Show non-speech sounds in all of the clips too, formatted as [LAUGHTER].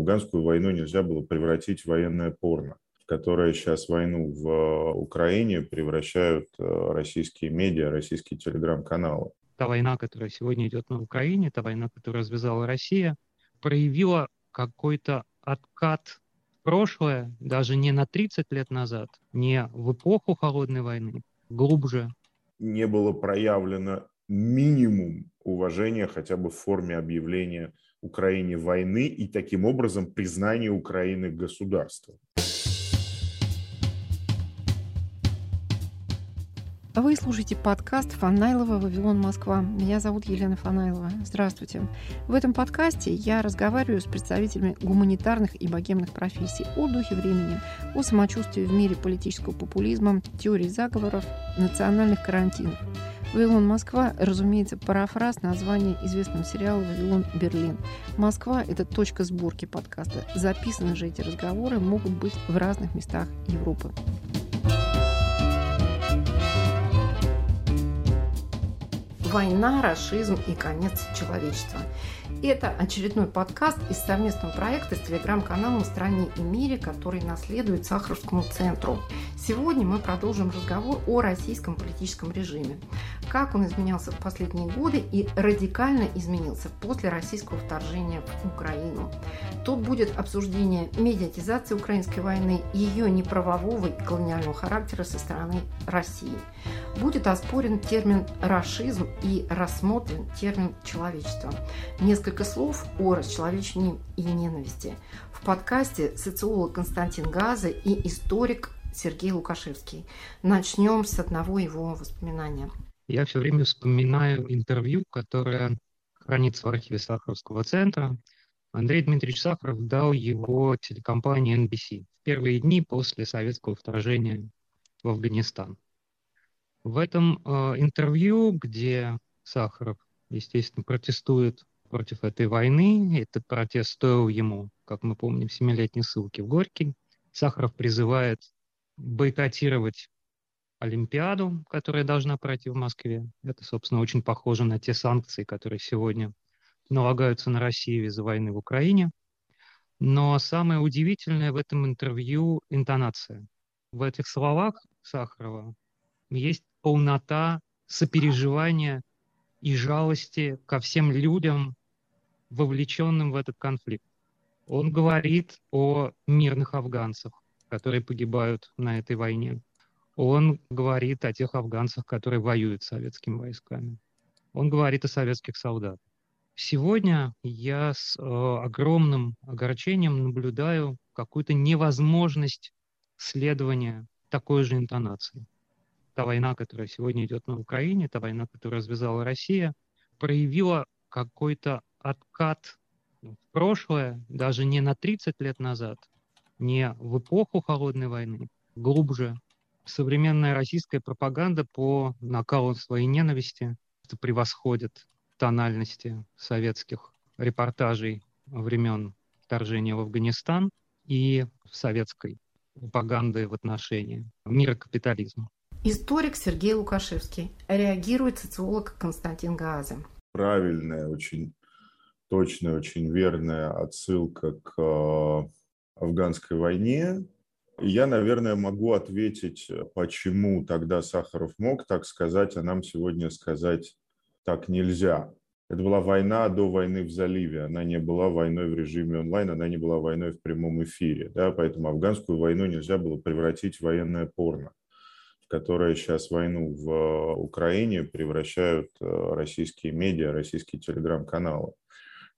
афганскую войну нельзя было превратить в военное порно, которое сейчас войну в Украине превращают э, российские медиа, российские телеграм-каналы. Та война, которая сегодня идет на Украине, та война, которую развязала Россия, проявила какой-то откат в прошлое, даже не на 30 лет назад, не в эпоху Холодной войны, глубже. Не было проявлено минимум уважения хотя бы в форме объявления Украине войны и таким образом признания Украины государством. Вы слушаете подкаст Фанайлова «Вавилон, Москва». Меня зовут Елена Фанайлова. Здравствуйте. В этом подкасте я разговариваю с представителями гуманитарных и богемных профессий о духе времени, о самочувствии в мире политического популизма, теории заговоров, национальных карантинов – «Вавилон Москва», разумеется, парафраз названия известного сериала «Вавилон Берлин». Москва – это точка сборки подкаста. Записаны же эти разговоры могут быть в разных местах Европы. Война, расизм и конец человечества. Это очередной подкаст из совместного проекта с телеграм-каналом «Стране и мире», который наследует Сахаровскому центру. Сегодня мы продолжим разговор о российском политическом режиме как он изменялся в последние годы и радикально изменился после российского вторжения в Украину. Тут будет обсуждение медиатизации украинской войны, ее неправового и колониального характера со стороны России. Будет оспорен термин «расизм» и рассмотрен термин «человечество». Несколько слов о расчеловечении и ненависти. В подкасте социолог Константин Газа и историк Сергей Лукашевский. Начнем с одного его воспоминания я все время вспоминаю интервью, которое хранится в архиве Сахаровского центра. Андрей Дмитриевич Сахаров дал его телекомпании NBC в первые дни после советского вторжения в Афганистан. В этом э, интервью, где Сахаров, естественно, протестует против этой войны, этот протест стоил ему, как мы помним, семилетней ссылки в Горький, Сахаров призывает бойкотировать Олимпиаду, которая должна пройти в Москве. Это, собственно, очень похоже на те санкции, которые сегодня налагаются на Россию из-за войны в Украине. Но самое удивительное в этом интервью – интонация. В этих словах Сахарова есть полнота сопереживания и жалости ко всем людям, вовлеченным в этот конфликт. Он говорит о мирных афганцах, которые погибают на этой войне он говорит о тех афганцах, которые воюют с советскими войсками. Он говорит о советских солдатах. Сегодня я с э, огромным огорчением наблюдаю какую-то невозможность следования такой же интонации. Та война, которая сегодня идет на Украине, та война, которую развязала Россия, проявила какой-то откат в прошлое, даже не на 30 лет назад, не в эпоху Холодной войны, глубже современная российская пропаганда по накалу своей ненависти превосходит тональности советских репортажей времен вторжения в Афганистан и советской пропаганды в отношении мира капитализма. Историк Сергей Лукашевский. Реагирует социолог Константин Гааза. Правильная, очень точная, очень верная отсылка к э, афганской войне, я, наверное, могу ответить, э, почему тогда Сахаров мог так сказать, а нам сегодня сказать так нельзя. Это была война до войны в заливе. Она не была войной в режиме онлайн, она не была войной в прямом эфире. Да? Поэтому афганскую войну нельзя было превратить в военное порно, в которое сейчас войну в э, Украине превращают российские медиа, российские телеграм-каналы.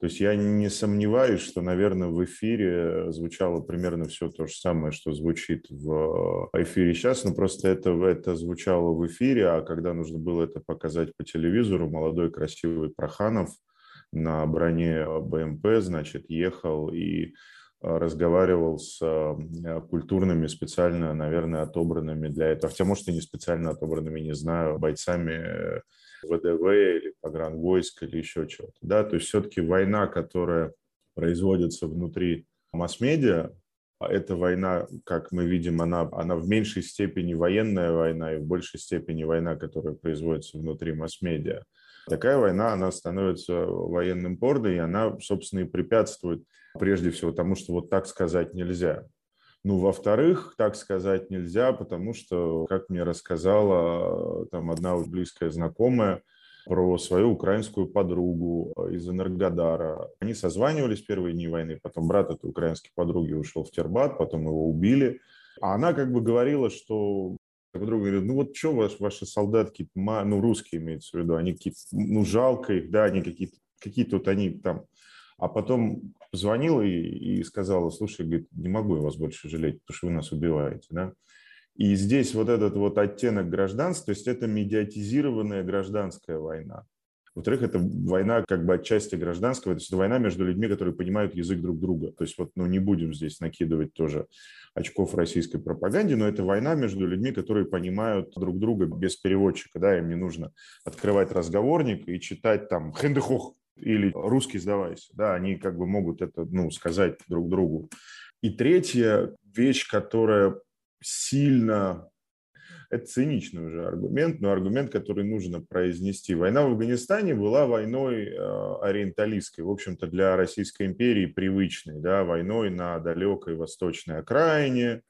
То есть я не сомневаюсь, что, наверное, в эфире звучало примерно все то же самое, что звучит в эфире сейчас, но просто это, это звучало в эфире, а когда нужно было это показать по телевизору, молодой красивый Проханов на броне БМП, значит, ехал и а, разговаривал с а, культурными, специально, наверное, отобранными для этого, хотя, может, и не специально отобранными, не знаю, бойцами ВДВ или погранвойск или еще чего-то. Да? То есть все-таки война, которая производится внутри масс-медиа, а эта война, как мы видим, она, она в меньшей степени военная война и в большей степени война, которая производится внутри масс-медиа. Такая война, она становится военным порно, и она, собственно, и препятствует Прежде всего, потому что вот так сказать нельзя. Ну, во-вторых, так сказать нельзя, потому что, как мне рассказала там одна близкая знакомая, про свою украинскую подругу из Энергодара. Они созванивались первые дни войны, потом брат этой украинской подруги ушел в Тербат, потом его убили. А она как бы говорила, что подруга говорит, ну вот что ваши, ваши солдатки, ну русские имеется в виду, они какие-то, ну жалко их, да, они какие-то, какие тут они там а потом звонила и, и сказала, слушай, говорит, не могу я вас больше жалеть, потому что вы нас убиваете. Да? И здесь вот этот вот оттенок гражданства, то есть это медиатизированная гражданская война. Во-вторых, это война как бы отчасти гражданская, то есть это война между людьми, которые понимают язык друг друга. То есть вот, ну, не будем здесь накидывать тоже очков российской пропаганде, но это война между людьми, которые понимают друг друга без переводчика, да, им не нужно открывать разговорник и читать там «хендехох», или русский сдавайся. Да, они как бы могут это ну, сказать друг другу. И третья вещь, которая сильно это циничный уже аргумент, но аргумент, который нужно произнести. Война в Афганистане была войной э, ориенталистской, в общем-то, для Российской империи привычной, да, войной на далекой восточной окраине,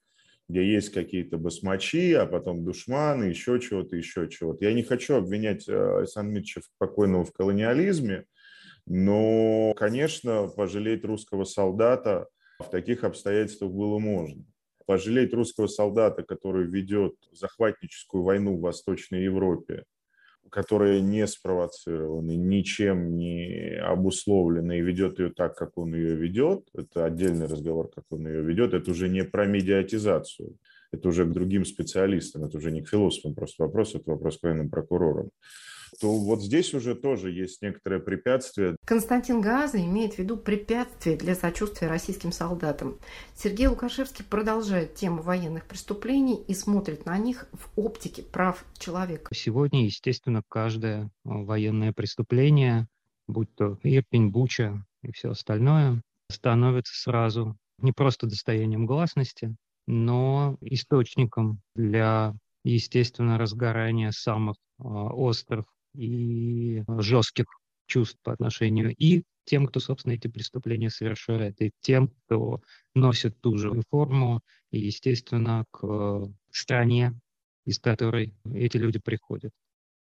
где есть какие-то басмачи, а потом душманы, еще чего-то, еще чего-то. Я не хочу обвинять э, Александра Митча покойного в колониализме, но, конечно, пожалеть русского солдата в таких обстоятельствах было можно. Пожалеть русского солдата, который ведет захватническую войну в Восточной Европе, которая не спровоцирована, ничем не обусловлена и ведет ее так, как он ее ведет, это отдельный разговор, как он ее ведет, это уже не про медиатизацию, это уже к другим специалистам, это уже не к философам просто вопрос, это вопрос к военным прокурорам то вот здесь уже тоже есть некоторое препятствие. Константин Газа имеет в виду препятствие для сочувствия российским солдатам. Сергей Лукашевский продолжает тему военных преступлений и смотрит на них в оптике прав человека. Сегодня, естественно, каждое военное преступление, будь то Ирпень, Буча и все остальное, становится сразу не просто достоянием гласности, но источником для, естественно, разгорания самых а, острых и жестких чувств по отношению и тем, кто, собственно, эти преступления совершает, и тем, кто носит ту же форму, и, естественно, к стране, из которой эти люди приходят.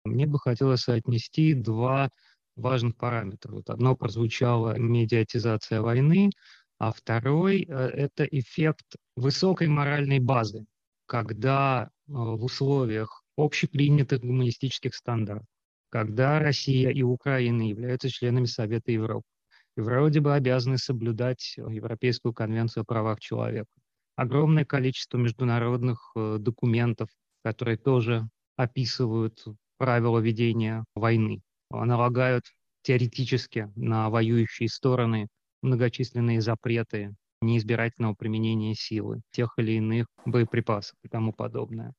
Мне бы хотелось отнести два важных параметра. Вот одно прозвучало медиатизация войны, а второй э, – это эффект высокой моральной базы, когда э, в условиях общепринятых гуманистических стандартов когда Россия и Украина являются членами Совета Европы. И вроде бы обязаны соблюдать Европейскую конвенцию о правах человека. Огромное количество международных э, документов, которые тоже описывают правила ведения войны, налагают теоретически на воюющие стороны многочисленные запреты неизбирательного применения силы, тех или иных боеприпасов и тому подобное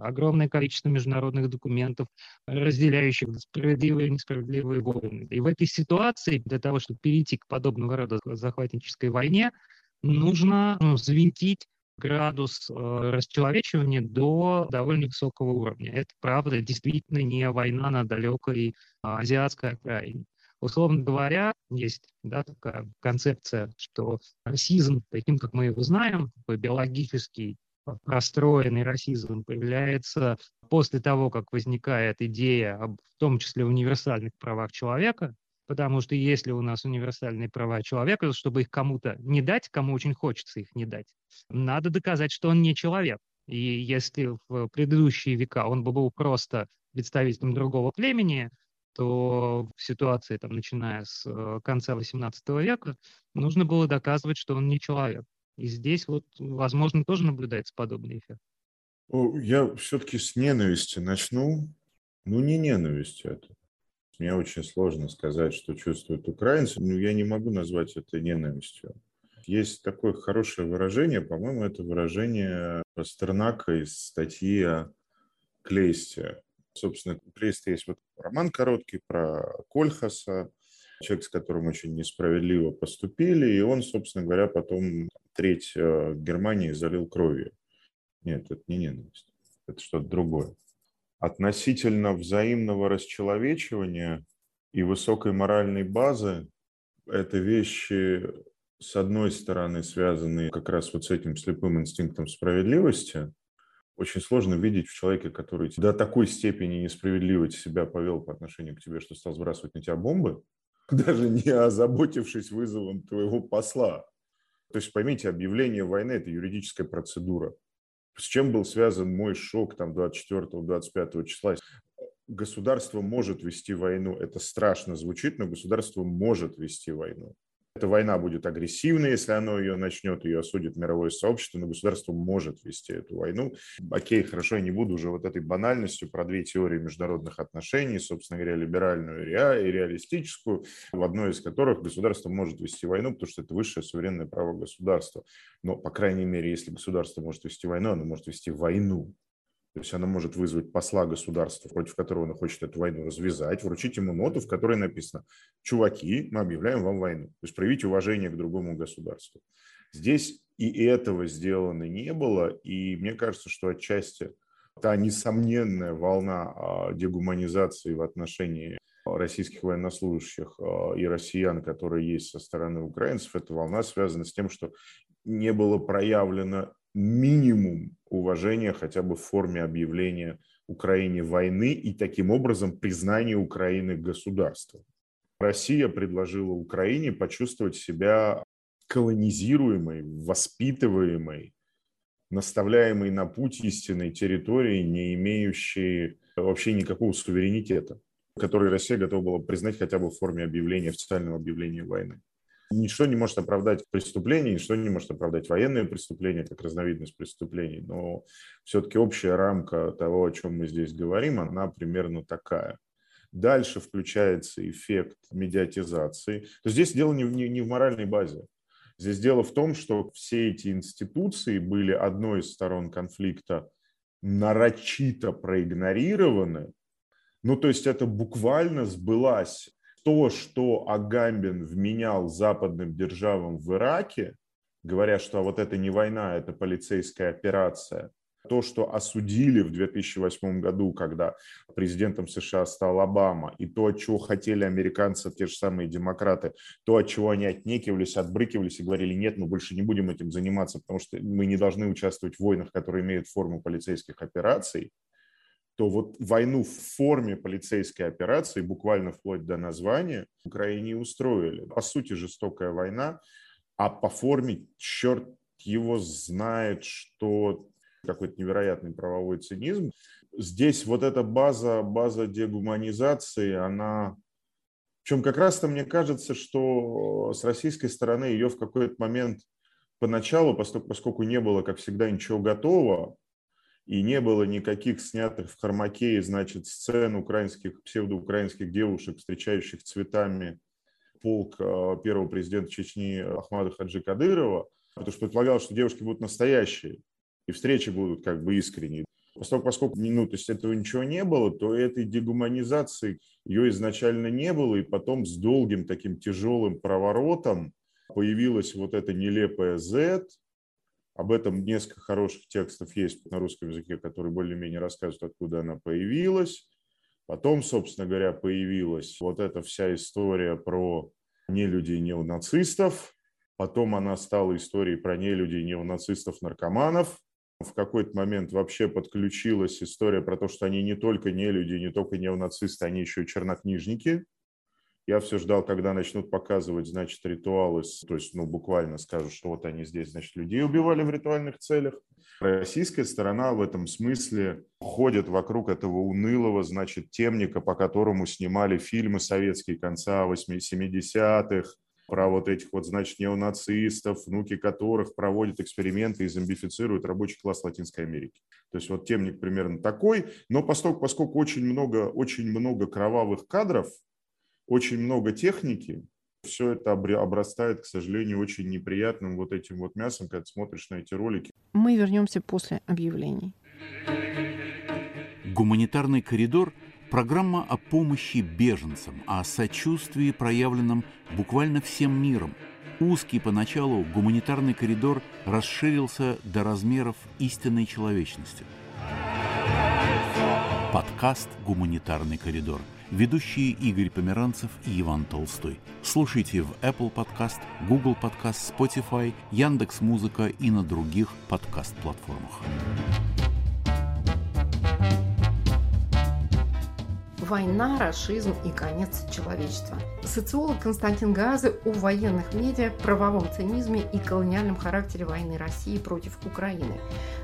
огромное количество международных документов, разделяющих справедливые и несправедливые войны. И в этой ситуации для того, чтобы перейти к подобного рода захватнической войне, нужно ну, завинтить градус э, расчеловечивания до довольно высокого уровня. Это, правда, действительно не война на далекой э, азиатской окраине. Условно говоря, есть да, такая концепция, что расизм, таким, как мы его знаем, биологический расстроенный расизм появляется после того, как возникает идея, об, в том числе универсальных правах человека, потому что если у нас универсальные права человека, чтобы их кому-то не дать, кому очень хочется их не дать, надо доказать, что он не человек. И если в предыдущие века он бы был просто представителем другого племени, то в ситуации, там, начиная с э, конца XVIII века, нужно было доказывать, что он не человек. И здесь вот, возможно, тоже наблюдается подобный эффект. Я все-таки с ненависти начну. Ну, не ненависть это. Мне очень сложно сказать, что чувствуют украинцы, но я не могу назвать это ненавистью. Есть такое хорошее выражение, по-моему, это выражение Пастернака из статьи о Клейсте. Собственно, у Клейста есть вот роман короткий про Кольхаса, человек, с которым очень несправедливо поступили, и он, собственно говоря, потом треть э, Германии залил кровью. Нет, это не ненависть, это что-то другое. Относительно взаимного расчеловечивания и высокой моральной базы – это вещи с одной стороны, связаны как раз вот с этим слепым инстинктом справедливости. Очень сложно видеть в человеке, который до такой степени несправедливо себя повел по отношению к тебе, что стал сбрасывать на тебя бомбы, [LAUGHS] даже не озаботившись вызовом твоего посла. То есть поймите, объявление войны – это юридическая процедура. С чем был связан мой шок там 24-25 числа? Государство может вести войну. Это страшно звучит, но государство может вести войну. Эта война будет агрессивной, если оно ее начнет, ее осудит мировое сообщество, но государство может вести эту войну. Окей, хорошо, я не буду уже вот этой банальностью про две теории международных отношений, собственно говоря, либеральную и реалистическую, в одной из которых государство может вести войну, потому что это высшее суверенное право государства. Но, по крайней мере, если государство может вести войну, оно может вести войну. То есть она может вызвать посла государства, против которого она хочет эту войну развязать, вручить ему ноту, в которой написано «Чуваки, мы объявляем вам войну». То есть проявить уважение к другому государству. Здесь и этого сделано не было, и мне кажется, что отчасти та несомненная волна а, дегуманизации в отношении российских военнослужащих а, и россиян, которые есть со стороны украинцев, эта волна связана с тем, что не было проявлено минимум уважения хотя бы в форме объявления Украине войны и таким образом признания Украины государством. Россия предложила Украине почувствовать себя колонизируемой, воспитываемой, наставляемой на путь истинной территории, не имеющей вообще никакого суверенитета, который Россия готова была признать хотя бы в форме объявления, официального объявления войны. Ничто не может оправдать преступление, ничто не может оправдать военные преступления, как разновидность преступлений, но все-таки общая рамка того, о чем мы здесь говорим, она примерно такая. Дальше включается эффект медиатизации. То здесь дело не, не, не в моральной базе. Здесь дело в том, что все эти институции были одной из сторон конфликта нарочито проигнорированы. Ну, то есть это буквально сбылась то, что Агамбин вменял западным державам в Ираке, говоря, что вот это не война, это полицейская операция, то, что осудили в 2008 году, когда президентом США стал Обама, и то, от чего хотели американцы, те же самые демократы, то, от чего они отнекивались, отбрыкивались и говорили, нет, мы больше не будем этим заниматься, потому что мы не должны участвовать в войнах, которые имеют форму полицейских операций, то вот войну в форме полицейской операции, буквально вплоть до названия, в Украине устроили. По сути, жестокая война, а по форме черт его знает, что какой-то невероятный правовой цинизм. Здесь вот эта база, база дегуманизации, она... Причем как раз-то мне кажется, что с российской стороны ее в какой-то момент поначалу, поскольку не было, как всегда, ничего готового, и не было никаких снятых в Хармакее, значит, сцен украинских, псевдоукраинских девушек, встречающих цветами полк а, первого президента Чечни Ахмада Хаджи Кадырова, потому что предполагалось, что девушки будут настоящие, и встречи будут как бы искренние. Поскольку, поскольку ну, то есть этого ничего не было, то этой дегуманизации ее изначально не было, и потом с долгим таким тяжелым проворотом появилась вот эта нелепая Z, об этом несколько хороших текстов есть на русском языке, которые более-менее рассказывают, откуда она появилась. Потом, собственно говоря, появилась вот эта вся история про нелюдей неонацистов. Потом она стала историей про нелюдей неонацистов-наркоманов. В какой-то момент вообще подключилась история про то, что они не только нелюди, не только неонацисты, они еще и чернокнижники. Я все ждал, когда начнут показывать, значит, ритуалы, то есть, ну, буквально скажут, что вот они здесь, значит, людей убивали в ритуальных целях. Российская сторона в этом смысле ходит вокруг этого унылого, значит, темника, по которому снимали фильмы советские конца 70-х, про вот этих вот, значит, неонацистов, внуки которых проводят эксперименты и зомбифицируют рабочий класс Латинской Америки. То есть вот темник примерно такой, но поскольку, поскольку очень много, очень много кровавых кадров, очень много техники, все это обрастает, к сожалению, очень неприятным вот этим вот мясом, когда смотришь на эти ролики. Мы вернемся после объявлений. Гуманитарный коридор – программа о помощи беженцам, о сочувствии, проявленном буквально всем миром. Узкий поначалу гуманитарный коридор расширился до размеров истинной человечности. Подкаст «Гуманитарный коридор» – Ведущие Игорь Померанцев и Иван Толстой. Слушайте в Apple Podcast, Google Podcast, Spotify, Яндекс Музыка и на других подкаст-платформах. «Война, расизм и конец человечества». Социолог Константин Газы о военных медиа, правовом цинизме и колониальном характере войны России против Украины.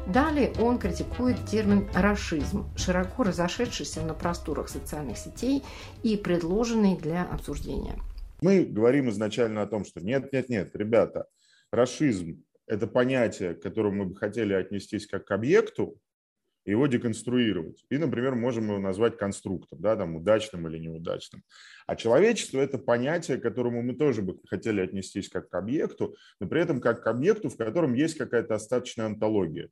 Далее он критикует термин «расизм», широко разошедшийся на просторах социальных сетей и предложенный для обсуждения. Мы говорим изначально о том, что нет, нет, нет, ребята, расизм – это понятие, к которому мы бы хотели отнестись как к объекту, его деконструировать. И, например, можем его назвать конструктом, да, там, удачным или неудачным. А человечество – это понятие, к которому мы тоже бы хотели отнестись как к объекту, но при этом как к объекту, в котором есть какая-то остаточная антология.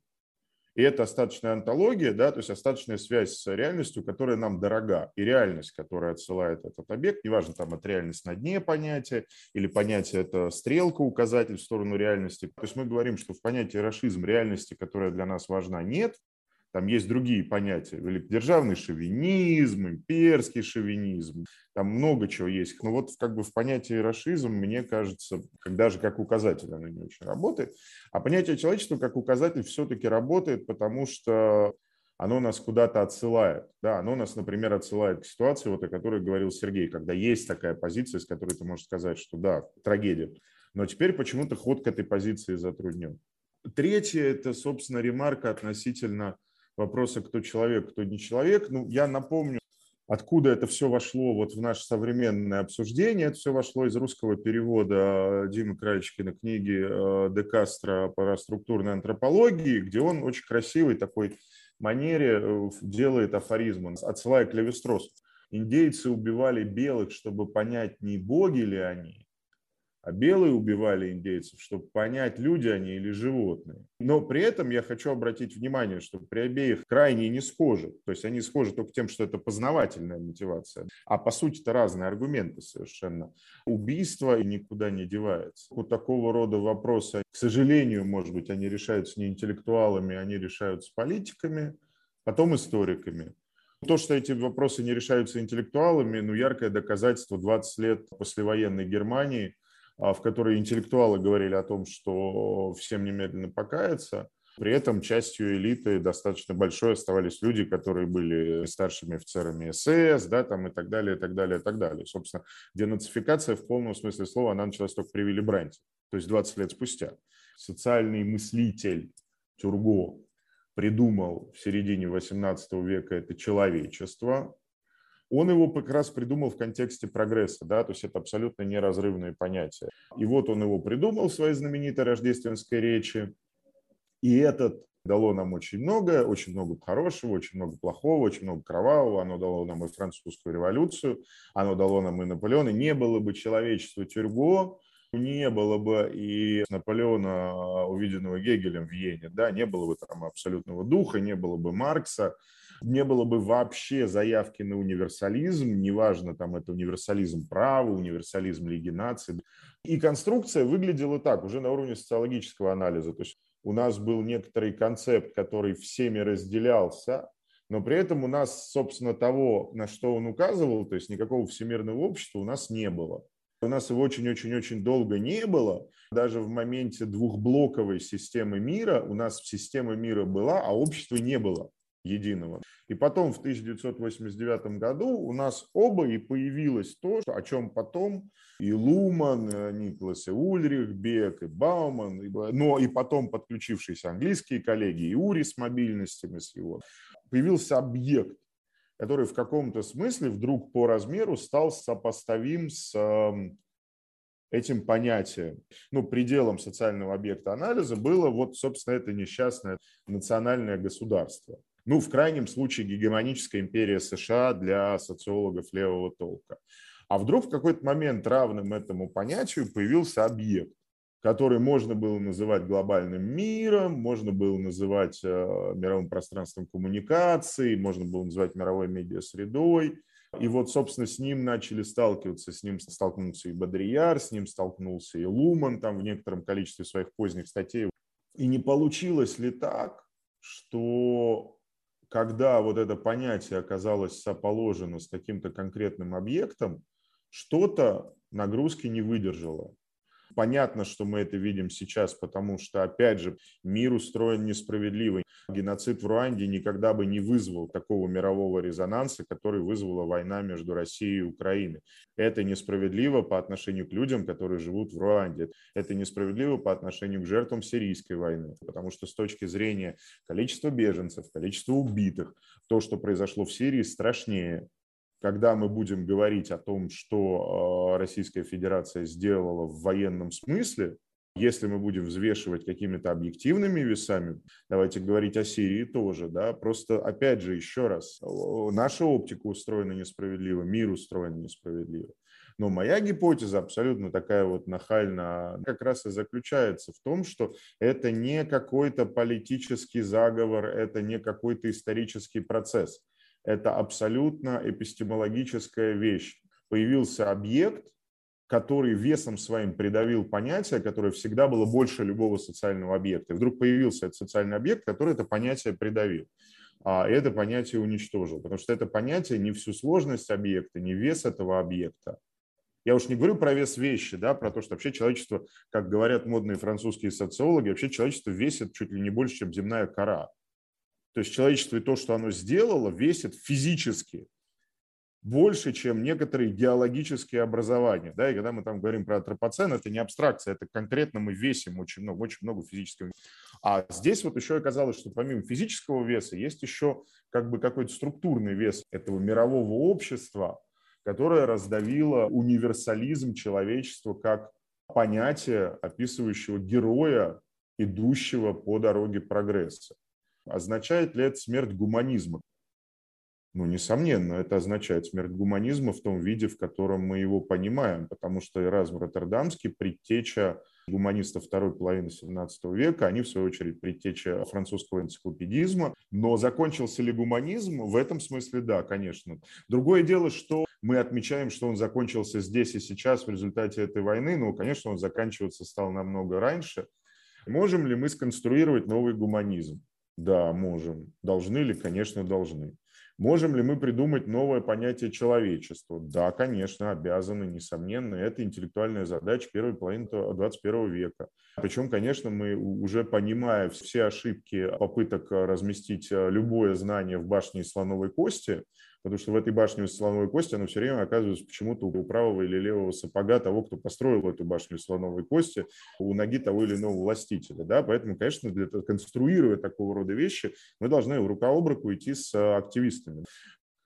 И это остаточная антология, да, то есть остаточная связь с реальностью, которая нам дорога. И реальность, которая отсылает этот объект, неважно, там это реальность на дне понятия, или понятие это стрелка, указатель в сторону реальности. То есть мы говорим, что в понятии расизм реальности, которая для нас важна, нет, там есть другие понятия, великодержавный шовинизм, имперский шовинизм, там много чего есть. Но вот как бы в понятии расизм, мне кажется, когда же как указатель оно не очень работает. А понятие человечества как указатель все-таки работает, потому что оно нас куда-то отсылает. Да, оно нас, например, отсылает к ситуации, вот о которой говорил Сергей, когда есть такая позиция, с которой ты можешь сказать, что да, трагедия. Но теперь почему-то ход к этой позиции затруднен. Третье – это, собственно, ремарка относительно вопроса, кто человек, кто не человек. Ну, я напомню, откуда это все вошло вот в наше современное обсуждение. Это все вошло из русского перевода Димы Кральчикина книги э, Де Кастро по структурной антропологии, где он очень красивый такой манере э, делает афоризм, отсылая к Левистросу. Индейцы убивали белых, чтобы понять, не боги ли они, а белые убивали индейцев, чтобы понять, люди они или животные. Но при этом я хочу обратить внимание, что при обеих крайне не схожи. То есть они схожи только тем, что это познавательная мотивация. А по сути это разные аргументы совершенно. Убийство никуда не девается. Вот такого рода вопросы, к сожалению, может быть, они решаются не интеллектуалами, они решаются политиками, потом историками. То, что эти вопросы не решаются интеллектуалами, ну, яркое доказательство 20 лет послевоенной Германии – в которой интеллектуалы говорили о том, что всем немедленно покаяться. При этом частью элиты достаточно большой оставались люди, которые были старшими офицерами СС, да, там и так далее, и так далее, и так далее. Собственно, денацификация в полном смысле слова, она началась только при Вилли Бранте, то есть 20 лет спустя. Социальный мыслитель Тюрго придумал в середине 18 века это человечество, он его как раз придумал в контексте прогресса, да, то есть это абсолютно неразрывные понятия. И вот он его придумал в своей знаменитой рождественской речи, и этот дало нам очень многое, очень много хорошего, очень много плохого, очень много кровавого. Оно дало нам и французскую революцию, оно дало нам и Наполеона. Не было бы человечества Тюрго, не было бы и Наполеона, увиденного Гегелем в Йене, да, не было бы там абсолютного духа, не было бы Маркса, не было бы вообще заявки на универсализм, неважно, там это универсализм права, универсализм Лиги наций. И конструкция выглядела так, уже на уровне социологического анализа. То есть у нас был некоторый концепт, который всеми разделялся, но при этом у нас, собственно, того, на что он указывал, то есть никакого всемирного общества у нас не было. У нас его очень-очень-очень долго не было. Даже в моменте двухблоковой системы мира у нас система мира была, а общества не было единого. И потом в 1989 году у нас оба и появилось то, о чем потом и Луман, Николас и Ульрих, Бек, и Бауман, но и потом подключившиеся английские коллеги, и Ури с мобильностями с его, появился объект, который в каком-то смысле вдруг по размеру стал сопоставим с эм, этим понятием. Ну, пределом социального объекта анализа было вот, собственно, это несчастное национальное государство. Ну, в крайнем случае, гегемоническая империя США для социологов левого толка. А вдруг в какой-то момент равным этому понятию появился объект, который можно было называть глобальным миром, можно было называть э, мировым пространством коммуникаций, можно было называть мировой медиасредой. И вот, собственно, с ним начали сталкиваться, с ним столкнулся и Бодрияр, с ним столкнулся и Луман там в некотором количестве своих поздних статей. И не получилось ли так, что когда вот это понятие оказалось соположено с каким-то конкретным объектом, что-то нагрузки не выдержало. Понятно, что мы это видим сейчас, потому что, опять же, мир устроен несправедливо. Геноцид в Руанде никогда бы не вызвал такого мирового резонанса, который вызвала война между Россией и Украиной. Это несправедливо по отношению к людям, которые живут в Руанде. Это несправедливо по отношению к жертвам сирийской войны, потому что с точки зрения количества беженцев, количества убитых, то, что произошло в Сирии, страшнее когда мы будем говорить о том, что а, Российская Федерация сделала в военном смысле, если мы будем взвешивать какими-то объективными весами, давайте говорить о Сирии тоже, да, просто опять же еще раз, наша оптика устроена несправедливо, мир устроен несправедливо. Но моя гипотеза абсолютно такая вот нахальная, как раз и заключается в том, что это не какой-то политический заговор, это не какой-то исторический процесс – это абсолютно эпистемологическая вещь. Появился объект, который весом своим придавил понятие, которое всегда было больше любого социального объекта. И вдруг появился этот социальный объект, который это понятие придавил. А это понятие уничтожил, потому что это понятие не всю сложность объекта, не вес этого объекта. Я уж не говорю про вес вещи, да, про то, что вообще человечество, как говорят модные французские социологи, вообще человечество весит чуть ли не больше, чем земная кора. То есть человечество и то, что оно сделало, весит физически больше, чем некоторые геологические образования. Да? И когда мы там говорим про антропоцен, это не абстракция, это конкретно мы весим очень много, очень много физического. А здесь вот еще оказалось, что помимо физического веса есть еще как бы какой-то структурный вес этого мирового общества, которое раздавило универсализм человечества как понятие, описывающего героя, идущего по дороге прогресса. Означает ли это смерть гуманизма? Ну, несомненно, это означает смерть гуманизма в том виде, в котором мы его понимаем, потому что Эразм Роттердамский, предтеча гуманистов второй половины XVII века, они, в свою очередь, предтеча французского энциклопедизма. Но закончился ли гуманизм? В этом смысле, да, конечно. Другое дело, что мы отмечаем, что он закончился здесь и сейчас в результате этой войны. Ну, конечно, он заканчиваться стал намного раньше. Можем ли мы сконструировать новый гуманизм? Да, можем. Должны ли? Конечно, должны. Можем ли мы придумать новое понятие человечества? Да, конечно, обязаны, несомненно. Это интеллектуальная задача первой половины 21 века. Причем, конечно, мы уже понимая все ошибки попыток разместить любое знание в башне слоновой кости, потому что в этой башне слоновой кости оно все время оказывается почему-то у правого или левого сапога того, кто построил эту башню слоновой кости, у ноги того или иного властителя. Да? Поэтому, конечно, для конструировать такого рода вещи, мы должны рука об руку идти с активистами.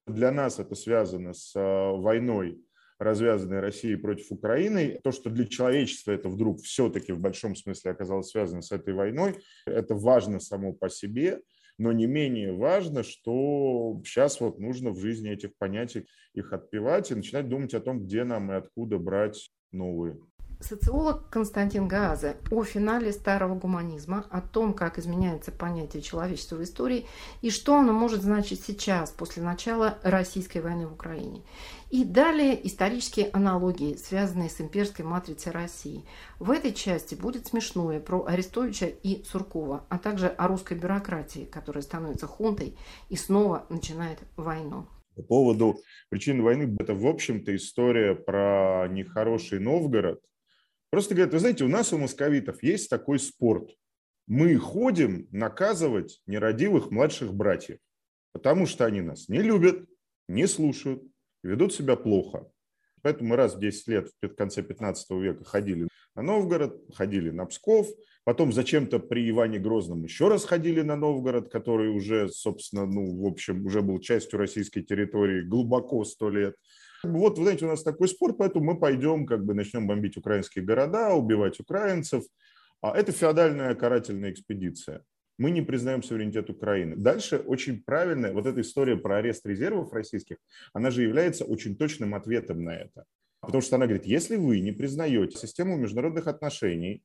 Для нас это связано с а, войной, развязанной Россией против Украины. То, что для человечества это вдруг все-таки в большом смысле оказалось связано с этой войной, это важно само по себе но не менее важно, что сейчас вот нужно в жизни этих понятий их отпевать и начинать думать о том, где нам и откуда брать новые. Социолог Константин Гааза о финале старого гуманизма, о том, как изменяется понятие человечества в истории и что оно может значить сейчас, после начала российской войны в Украине. И далее исторические аналогии, связанные с имперской матрицей России. В этой части будет смешное про Арестовича и Суркова, а также о русской бюрократии, которая становится хунтой и снова начинает войну. По поводу причин войны, это, в общем-то, история про нехороший Новгород, Просто говорят, вы знаете, у нас у московитов есть такой спорт. Мы ходим наказывать нерадивых младших братьев, потому что они нас не любят, не слушают, ведут себя плохо. Поэтому мы раз в 10 лет в конце 15 века ходили на Новгород, ходили на Псков, потом зачем-то при Иване Грозном еще раз ходили на Новгород, который уже, собственно, ну, в общем, уже был частью российской территории глубоко сто лет – вот, вы знаете, у нас такой спорт, поэтому мы пойдем, как бы начнем бомбить украинские города, убивать украинцев. А это феодальная карательная экспедиция. Мы не признаем суверенитет Украины. Дальше очень правильная вот эта история про арест резервов российских, она же является очень точным ответом на это. Потому что она говорит, если вы не признаете систему международных отношений,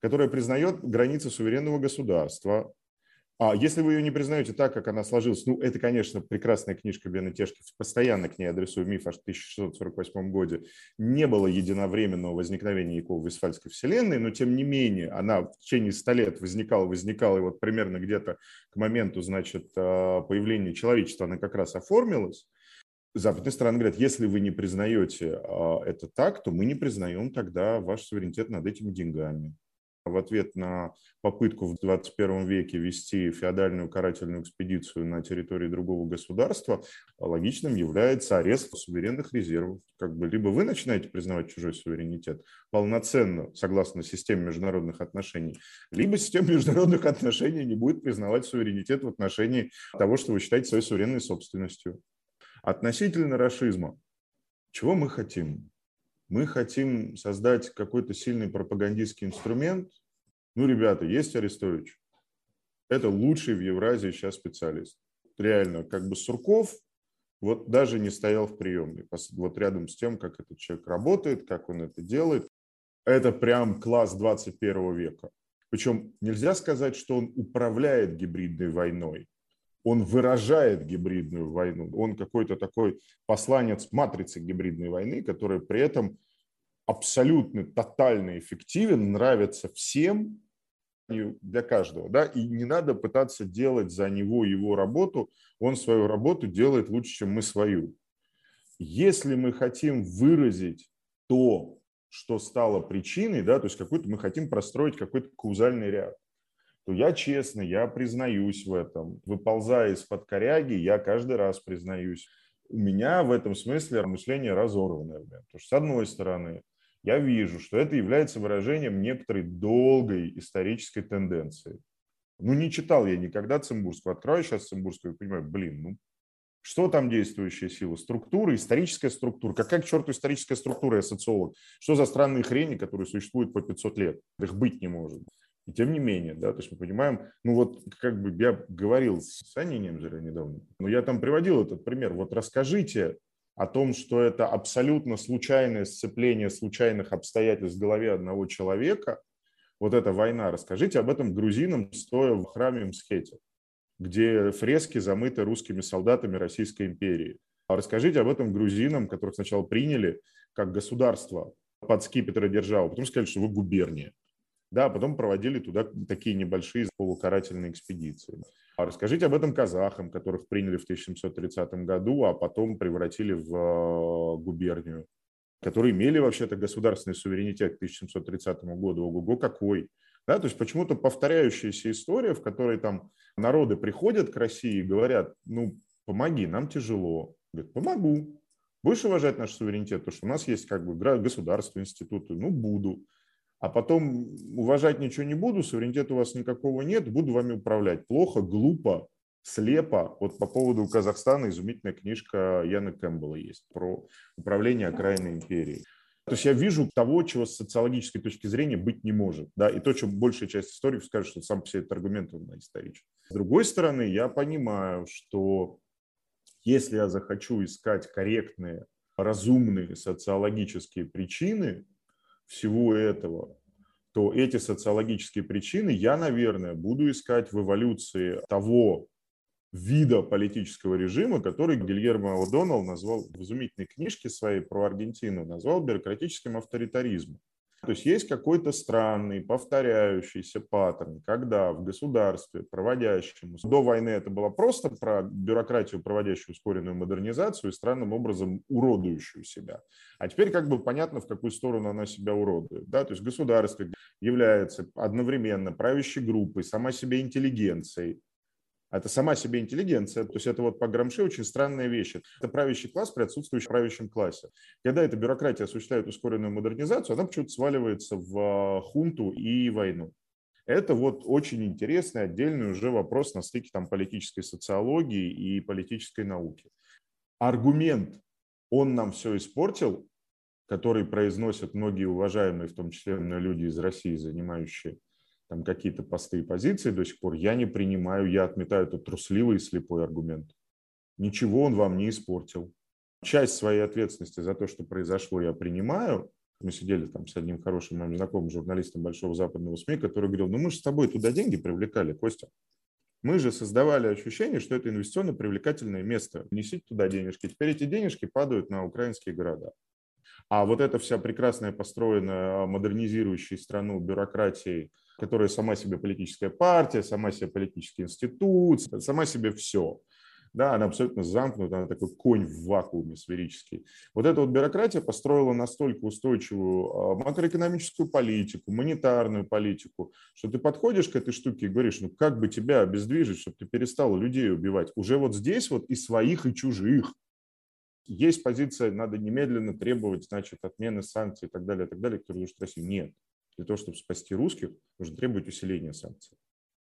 которая признает границы суверенного государства, А если вы ее не признаете так, как она сложилась, ну, это, конечно, прекрасная книжка Бена Тешки, постоянно к ней адресую миф аж в 1648 году. Не было единовременного возникновения никакого Вестфальской вселенной, но, тем не менее, она в течение 100 лет возникала, возникала, и вот примерно где-то к моменту, значит, а, появления человечества она как раз оформилась. Западные страны говорят, если вы не признаете а, это так, то мы не признаем тогда ваш суверенитет над этими деньгами в ответ на попытку в 21 веке вести феодальную карательную экспедицию на территории другого государства, логичным является арест суверенных резервов. Как бы либо вы начинаете признавать чужой суверенитет полноценно, согласно системе международных отношений, либо система международных отношений не будет признавать суверенитет в отношении того, что вы считаете своей суверенной собственностью. Относительно расизма, чего мы хотим? Мы хотим создать какой-то сильный пропагандистский инструмент. Ну, ребята, есть Арестович. Это лучший в Евразии сейчас специалист. Реально, как бы Сурков вот даже не стоял в приемной. Вот рядом с тем, как этот человек работает, как он это делает. Это прям класс 21 века. Причем нельзя сказать, что он управляет гибридной войной он выражает гибридную войну. Он какой-то такой посланец матрицы гибридной войны, который при этом абсолютно тотально эффективен, нравится всем, для каждого, да, и не надо пытаться делать за него его работу, он свою работу делает лучше, чем мы свою. Если мы хотим выразить то, что стало причиной, да, то есть какой-то мы хотим простроить какой-то каузальный ряд, то я честно, я признаюсь в этом. Выползая из-под коряги, я каждый раз признаюсь. У меня в этом смысле мышление разорванное. Потому что, с одной стороны, я вижу, что это является выражением некоторой долгой исторической тенденции. Ну, не читал я никогда Цимбурскую. Открою сейчас Цимбурскую и понимаю, блин, ну, что там действующая сила? Структура, историческая структура. Какая к черту историческая структура, я социолог? Что за странные хрени, которые существуют по 500 лет? Их быть не может. И тем не менее, да, то есть мы понимаем, ну вот как бы я говорил с Аней Немзерой недавно, но я там приводил этот пример. Вот расскажите о том, что это абсолютно случайное сцепление случайных обстоятельств в голове одного человека, вот эта война, расскажите об этом грузинам, стоя в храме Мсхете, где фрески замыты русскими солдатами Российской империи. А расскажите об этом грузинам, которых сначала приняли как государство под скипетр державы, потом сказали, что вы губерния. Да, потом проводили туда такие небольшие полукарательные экспедиции. А расскажите об этом казахам, которых приняли в 1730 году, а потом превратили в э, губернию, которые имели вообще-то государственный суверенитет к 1730 году. Ого-го, какой! Да, то есть почему-то повторяющаяся история, в которой там народы приходят к России и говорят, ну, помоги, нам тяжело. Говорит, помогу. Будешь уважать наш суверенитет, потому что у нас есть как бы государство, институты. Ну, буду а потом уважать ничего не буду, суверенитета у вас никакого нет, буду вами управлять. Плохо, глупо, слепо. Вот по поводу Казахстана изумительная книжка Яна Кэмпбелла есть про управление окраинной империей. То есть я вижу того, чего с социологической точки зрения быть не может. Да? И то, чем большая часть истории скажет, что сам по себе этот аргумент он исторический. С другой стороны, я понимаю, что если я захочу искать корректные, разумные социологические причины всего этого, то эти социологические причины я, наверное, буду искать в эволюции того вида политического режима, который Гильермо О'Доннелл назвал в изумительной книжке своей про Аргентину, назвал бюрократическим авторитаризмом. То есть есть какой-то странный, повторяющийся паттерн, когда в государстве, проводящем... До войны это было просто про бюрократию, проводящую ускоренную модернизацию и странным образом уродующую себя. А теперь как бы понятно, в какую сторону она себя уродует. Да? То есть государство является одновременно правящей группой, сама себе интеллигенцией, это сама себе интеллигенция. То есть это вот по Грамши очень странная вещь. Это правящий класс при отсутствующем правящем классе. Когда эта бюрократия осуществляет ускоренную модернизацию, она почему-то сваливается в а, хунту и войну. Это вот очень интересный отдельный уже вопрос на стыке там, политической социологии и политической науки. Аргумент «он нам все испортил», который произносят многие уважаемые, в том числе люди из России, занимающие там какие-то посты и позиции до сих пор, я не принимаю, я отметаю этот трусливый и слепой аргумент. Ничего он вам не испортил. Часть своей ответственности за то, что произошло, я принимаю. Мы сидели там с одним хорошим моим знакомым журналистом Большого Западного СМИ, который говорил, ну мы же с тобой туда деньги привлекали, Костя. Мы же создавали ощущение, что это инвестиционно привлекательное место. Несите туда денежки. Теперь эти денежки падают на украинские города. А вот эта вся прекрасная построенная, модернизирующая страну бюрократией, которая сама себе политическая партия, сама себе политический институт, сама себе все – да, она абсолютно замкнута, она такой конь в вакууме сферический. Вот эта вот бюрократия построила настолько устойчивую а, макроэкономическую политику, монетарную политику, что ты подходишь к этой штуке и говоришь, ну как бы тебя обездвижить, чтобы ты перестал людей убивать. Уже вот здесь вот и своих, и чужих. Есть позиция, надо немедленно требовать, значит, отмены санкций и так далее, и так далее, которые говорят, Россия. Нет. Для того, чтобы спасти русских, нужно требовать усиления санкций.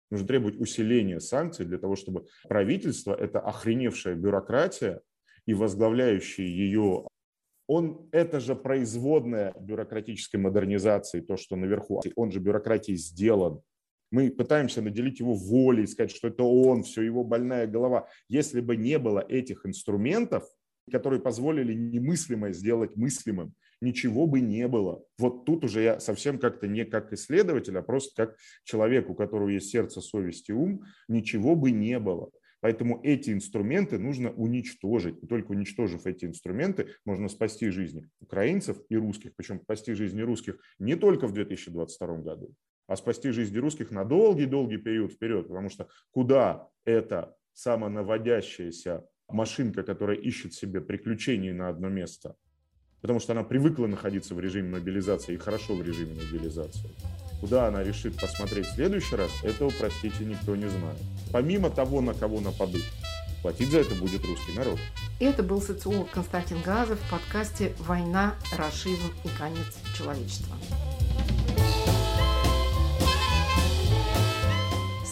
Нужно требовать усиления санкций для того, чтобы правительство, это охреневшая бюрократия и возглавляющий ее он, это же производная бюрократической модернизации, то, что наверху, он же бюрократией сделан. Мы пытаемся наделить его волей, сказать, что это он, все его больная голова. Если бы не было этих инструментов, которые позволили немыслимое сделать мыслимым, ничего бы не было. Вот тут уже я совсем как-то не как исследователь, а просто как человек, у которого есть сердце, совесть и ум, ничего бы не было. Поэтому эти инструменты нужно уничтожить. И только уничтожив эти инструменты, можно спасти жизни украинцев и русских. Причем спасти жизни русских не только в 2022 году, а спасти жизни русских на долгий-долгий период вперед. Потому что куда эта самонаводящаяся машинка, которая ищет себе приключений на одно место, потому что она привыкла находиться в режиме мобилизации и хорошо в режиме мобилизации. Куда она решит посмотреть в следующий раз, этого, простите, никто не знает. Помимо того, на кого нападут, платить за это будет русский народ. Это был социолог Константин Газов в подкасте «Война, расизм и конец человечества».